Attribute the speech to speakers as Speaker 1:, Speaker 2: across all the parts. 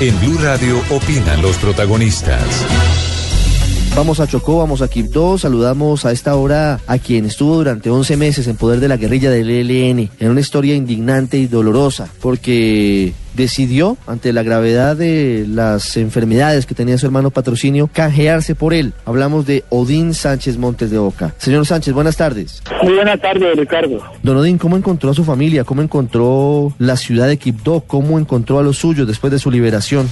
Speaker 1: En Blue Radio opinan los protagonistas.
Speaker 2: Vamos a Chocó, vamos a Quibdó, saludamos a esta hora a quien estuvo durante 11 meses en poder de la guerrilla del ELN, en una historia indignante y dolorosa, porque decidió, ante la gravedad de las enfermedades que tenía su hermano patrocinio, canjearse por él. Hablamos de Odín Sánchez Montes de Oca. Señor Sánchez, buenas tardes.
Speaker 3: Muy buenas tardes, Ricardo.
Speaker 2: Don Odín, ¿cómo encontró a su familia? ¿Cómo encontró la ciudad de Quibdó? ¿Cómo encontró a los suyos después de su liberación?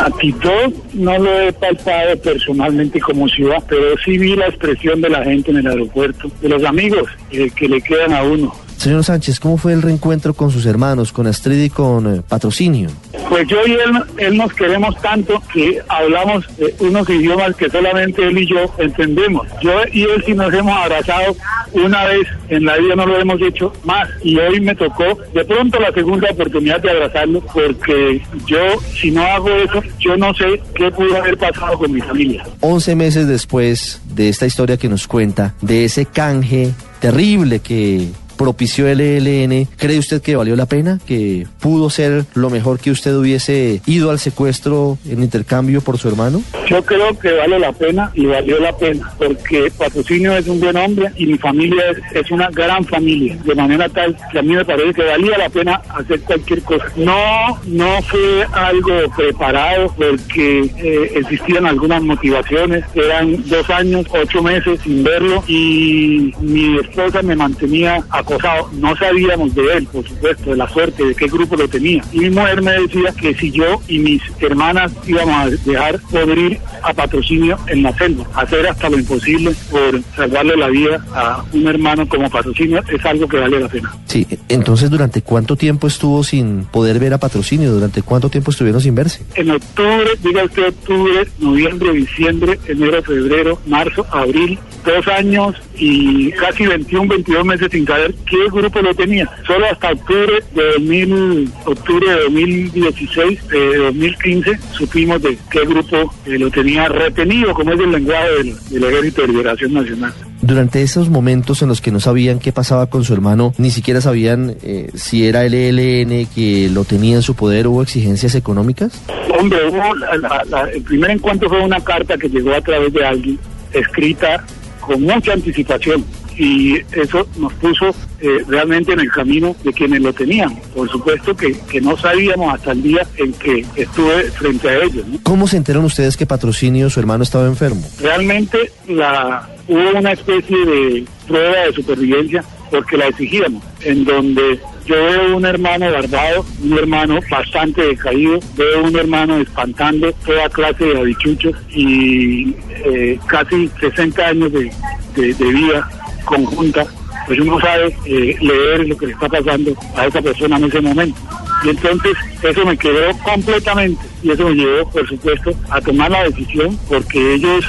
Speaker 3: A Quibdó no lo he palpado personalmente como ciudad, pero sí vi la expresión de la gente en el aeropuerto, de los amigos eh, que le quedan a uno.
Speaker 2: Señor Sánchez, ¿cómo fue el reencuentro con sus hermanos, con Astrid y con eh, Patrocinio?
Speaker 3: Pues yo y él, él nos queremos tanto que hablamos eh, unos idiomas que solamente él y yo entendemos. Yo y él sí nos hemos abrazado una vez, en la vida no lo hemos hecho más. Y hoy me tocó de pronto la segunda oportunidad de abrazarlo porque yo, si no hago eso, yo no sé qué pudo haber pasado con mi familia.
Speaker 2: 11 meses después de esta historia que nos cuenta, de ese canje terrible que propició el ELN, ¿cree usted que valió la pena? ¿Que pudo ser lo mejor que usted hubiese ido al secuestro en intercambio por su hermano?
Speaker 3: Yo creo que vale la pena y valió la pena, porque Patrocinio es un buen hombre y mi familia es, una gran familia, de manera tal que a mí me parece que valía la pena hacer cualquier cosa. No, no fue algo preparado porque eh, existían algunas motivaciones, eran dos años, ocho meses sin verlo y mi esposa me mantenía acostumbrada no sabíamos de él, por supuesto, de la suerte, de qué grupo lo tenía. Y mi mujer me decía que si yo y mis hermanas íbamos a dejar poder ir a patrocinio en la selva, hacer hasta lo imposible por salvarle la vida a un hermano como patrocinio, es algo que vale la pena.
Speaker 2: Sí, entonces, ¿durante cuánto tiempo estuvo sin poder ver a patrocinio? ¿Durante cuánto tiempo estuvieron sin verse?
Speaker 3: En octubre, diga usted octubre, noviembre, diciembre, enero, febrero, marzo, abril, dos años y casi 21, 22 meses sin saber qué grupo lo tenía. Solo hasta octubre de 2000, octubre de 2016, de 2015, supimos de qué grupo eh, lo tenía retenido, como es el lenguaje del, del Ejército de Liberación Nacional.
Speaker 2: Durante esos momentos en los que no sabían qué pasaba con su hermano, ni siquiera sabían eh, si era el ELN que lo tenía en su poder, ¿hubo exigencias económicas?
Speaker 3: Hombre, hubo la, la, el primer encuentro fue una carta que llegó a través de alguien, escrita con mucha anticipación y eso nos puso eh, realmente en el camino de quienes lo tenían. Por supuesto que, que, no sabíamos hasta el día en que estuve frente a ellos. ¿no?
Speaker 2: ¿Cómo se enteraron ustedes que Patrocinio, su hermano, estaba enfermo?
Speaker 3: Realmente la, hubo una especie de prueba de supervivencia porque la exigíamos, en donde yo veo un hermano guardado, un hermano bastante decaído, veo un hermano espantando toda clase de habichuchos y eh, casi 60 años de, de, de vida conjunta, pues uno sabe eh, leer lo que le está pasando a esa persona en ese momento. Y entonces eso me quedó completamente y eso me llevó, por supuesto, a tomar la decisión porque ellos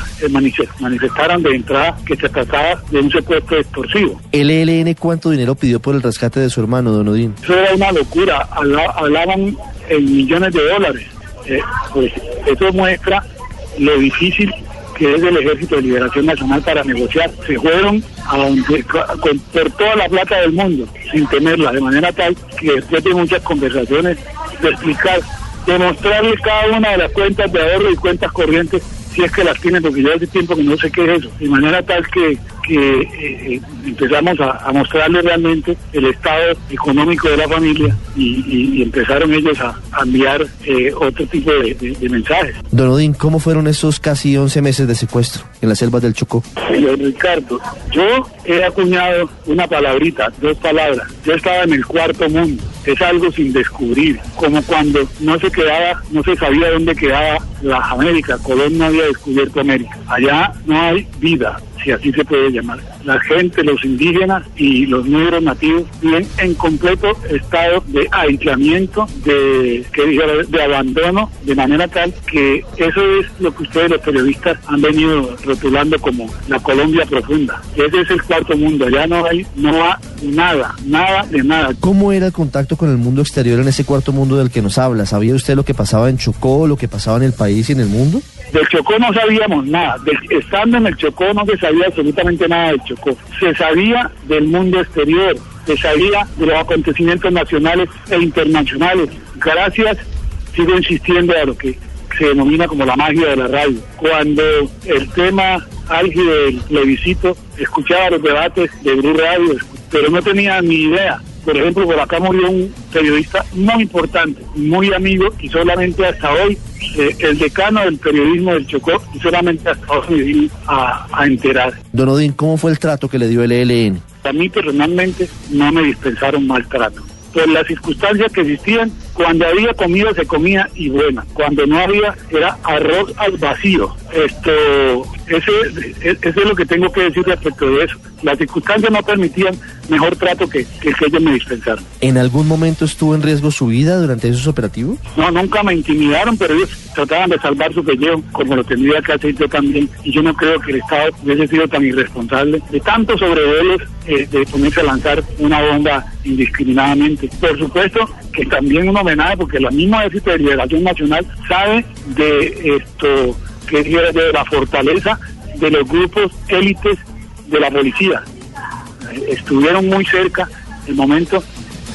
Speaker 3: manifestaron de entrada que se trataba de un secuestro extorsivo.
Speaker 2: ¿El ELN cuánto dinero pidió por el rescate de su hermano, don Odín?
Speaker 3: Eso era una locura, hablaban en millones de dólares. Eh, pues eso muestra lo difícil que es del Ejército de Liberación Nacional para negociar. Se fueron a donde, por toda la plata del mundo sin tenerla, de manera tal que después de muchas conversaciones, de explicar, de mostrarle cada una de las cuentas de ahorro y cuentas corrientes si es que las tienen, porque yo hace tiempo que no sé qué es eso, de manera tal que, que eh, empezamos a, a, mostrarle realmente el estado económico de la familia y, y, y empezaron ellos a, a enviar eh, otro tipo de, de, de, mensajes.
Speaker 2: Don Odín, ¿cómo fueron esos casi 11 meses de secuestro en las selvas del Chocó?
Speaker 3: Señor Ricardo, yo he acuñado una palabrita, dos palabras. Yo estaba en el cuarto mundo. Es algo sin descubrir, como cuando no se quedaba, no se sabía dónde quedaba la América. Colón no había descubierto América. Allá no hay vida, si así se puede llamar. La gente, los indígenas y los negros nativos viven en completo estado de aislamiento, de, que de abandono, de manera tal que eso es lo que ustedes los periodistas han venido rotulando como la Colombia profunda. Ese es el cuarto mundo, allá no hay, no hay nada, nada de nada.
Speaker 2: ¿Cómo era el contacto con el mundo exterior en ese cuarto mundo del que nos habla? ¿Sabía usted lo que pasaba en Chocó, lo que pasaba en el país y en el mundo?
Speaker 3: Del Chocó no sabíamos nada. De, estando en el Chocó no se sabía absolutamente nada del Chocó. Se sabía del mundo exterior, se sabía de los acontecimientos nacionales e internacionales. Gracias sigo insistiendo a lo que se denomina como la magia de la radio. Cuando el tema álgido del plebiscito, escuchaba los debates de Blue Radio, pero no tenía ni idea. Por ejemplo, por acá murió un periodista muy importante, muy amigo, y solamente hasta hoy, eh, el decano del periodismo del Chocó, y solamente hasta hoy me vine a, a enterar.
Speaker 2: Don Odín, ¿cómo fue el trato que le dio el ELN?
Speaker 3: A mí personalmente no me dispensaron maltrato. Por las circunstancias que existían, cuando había comida se comía y buena. Cuando no había era arroz al vacío. Esto, ese, e- eso es lo que tengo que decir respecto de eso. Las circunstancias no permitían mejor trato que, que el que ellos me dispensaron.
Speaker 2: ¿En algún momento estuvo en riesgo su vida durante esos operativos?
Speaker 3: No, nunca me intimidaron, pero ellos trataban de salvar su pellejo, como lo tendría que hacer yo también. Y yo no creo que el Estado hubiese sido tan irresponsable de tantos sobrevuelos eh, de ponerse a lanzar una bomba indiscriminadamente. Por supuesto que también un homenaje, porque la misma Ejército de Liberación Nacional sabe de esto, que es de la fortaleza de los grupos élites de la policía. Estuvieron muy cerca el momento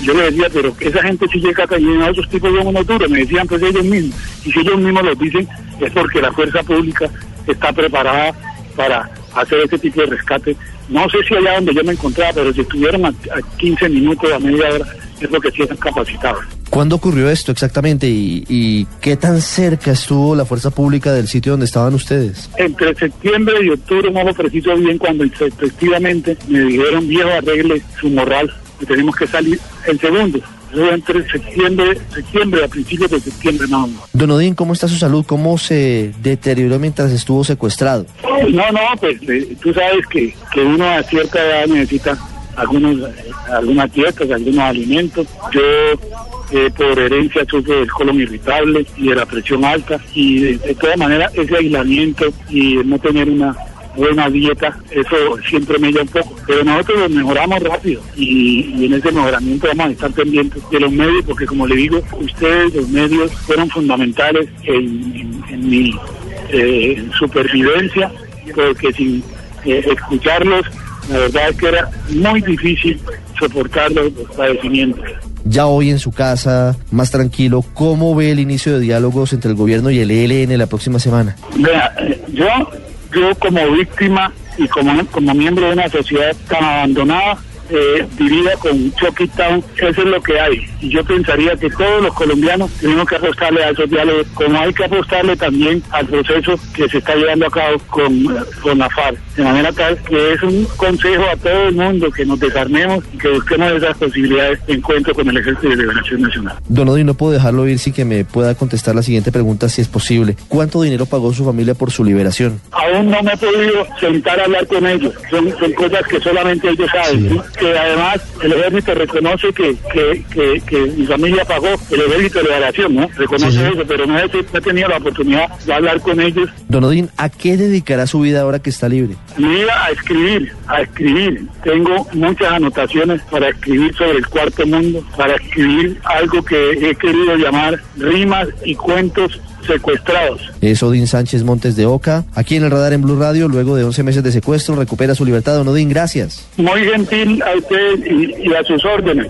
Speaker 3: yo le decía, pero esa gente sí llega cayendo a esos tipos de unos duros, me decían pues ellos mismos, y si ellos mismos lo dicen es porque la fuerza pública está preparada para hacer este tipo de rescate. No sé si allá donde yo me encontraba, pero si estuvieron a, a 15 minutos, a media hora, es lo que sí están capacitados.
Speaker 2: ¿Cuándo ocurrió esto exactamente y, y qué tan cerca estuvo la fuerza pública del sitio donde estaban ustedes?
Speaker 3: Entre septiembre y octubre, no lo preciso bien, cuando efectivamente me dijeron, viejo, arregle su morral, que tenemos que salir el segundo. Fue entre septiembre, septiembre, a principios de septiembre, no, no.
Speaker 2: Don Odín, ¿cómo está su salud? ¿Cómo se deterioró mientras estuvo secuestrado?
Speaker 3: No, no, pues eh, tú sabes que, que uno a cierta edad necesita algunos, eh, algunas dietas, algunos alimentos. Yo eh, por herencia sufro del colon irritable y de la presión alta y de, todas maneras ese aislamiento y no tener una buena dieta, eso siempre me lleva un poco. Pero nosotros lo mejoramos rápido y, en ese mejoramiento vamos a estar pendientes de los medios porque como le digo, ustedes, los medios, fueron fundamentales en, mi eh, supervivencia porque sin eh, escucharlos, la verdad es que era muy difícil soportar los padecimientos.
Speaker 2: Ya hoy en su casa, más tranquilo, ¿cómo ve el inicio de diálogos entre el gobierno y el ELN la próxima semana?
Speaker 3: Vea, eh, yo, yo como víctima y como, como miembro de una sociedad tan abandonada, eh, diría con Chucky Town, eso es lo que hay. Y yo pensaría que todos los colombianos tenemos que apostarle a esos diálogos, como hay que apostarle también al proceso que se está llevando a cabo con, con la FARC. De manera tal que es un consejo a todo el mundo que nos desarmemos y que busquemos esas posibilidades de encuentro con el Ejército de Liberación Nacional.
Speaker 2: Don Odín, no puedo dejarlo ir sin que me pueda contestar la siguiente pregunta, si es posible. ¿Cuánto dinero pagó su familia por su liberación?
Speaker 3: aún no me he podido sentar a hablar con ellos. Son, son cosas que solamente ellos saben. ¿sí? Que además el ejército reconoce que, que, que, que mi familia pagó el ejército de liberación, ¿no? Reconoce
Speaker 2: Sí, sí.
Speaker 3: eso, pero no he, no he tenido la oportunidad de hablar con ellos.
Speaker 2: Don Odín, ¿a qué dedicará su vida ahora que está libre?
Speaker 3: Me iba a escribir, a escribir. Tengo muchas anotaciones para escribir sobre el cuarto mundo, para escribir algo que he querido llamar rimas y cuentos secuestrados.
Speaker 2: Es Odín Sánchez Montes de Oca, aquí en el radar en Blue Radio, luego de 11 meses de secuestro, recupera su libertad. Don Odín, gracias.
Speaker 3: Muy gentil a usted y, y a sus órdenes.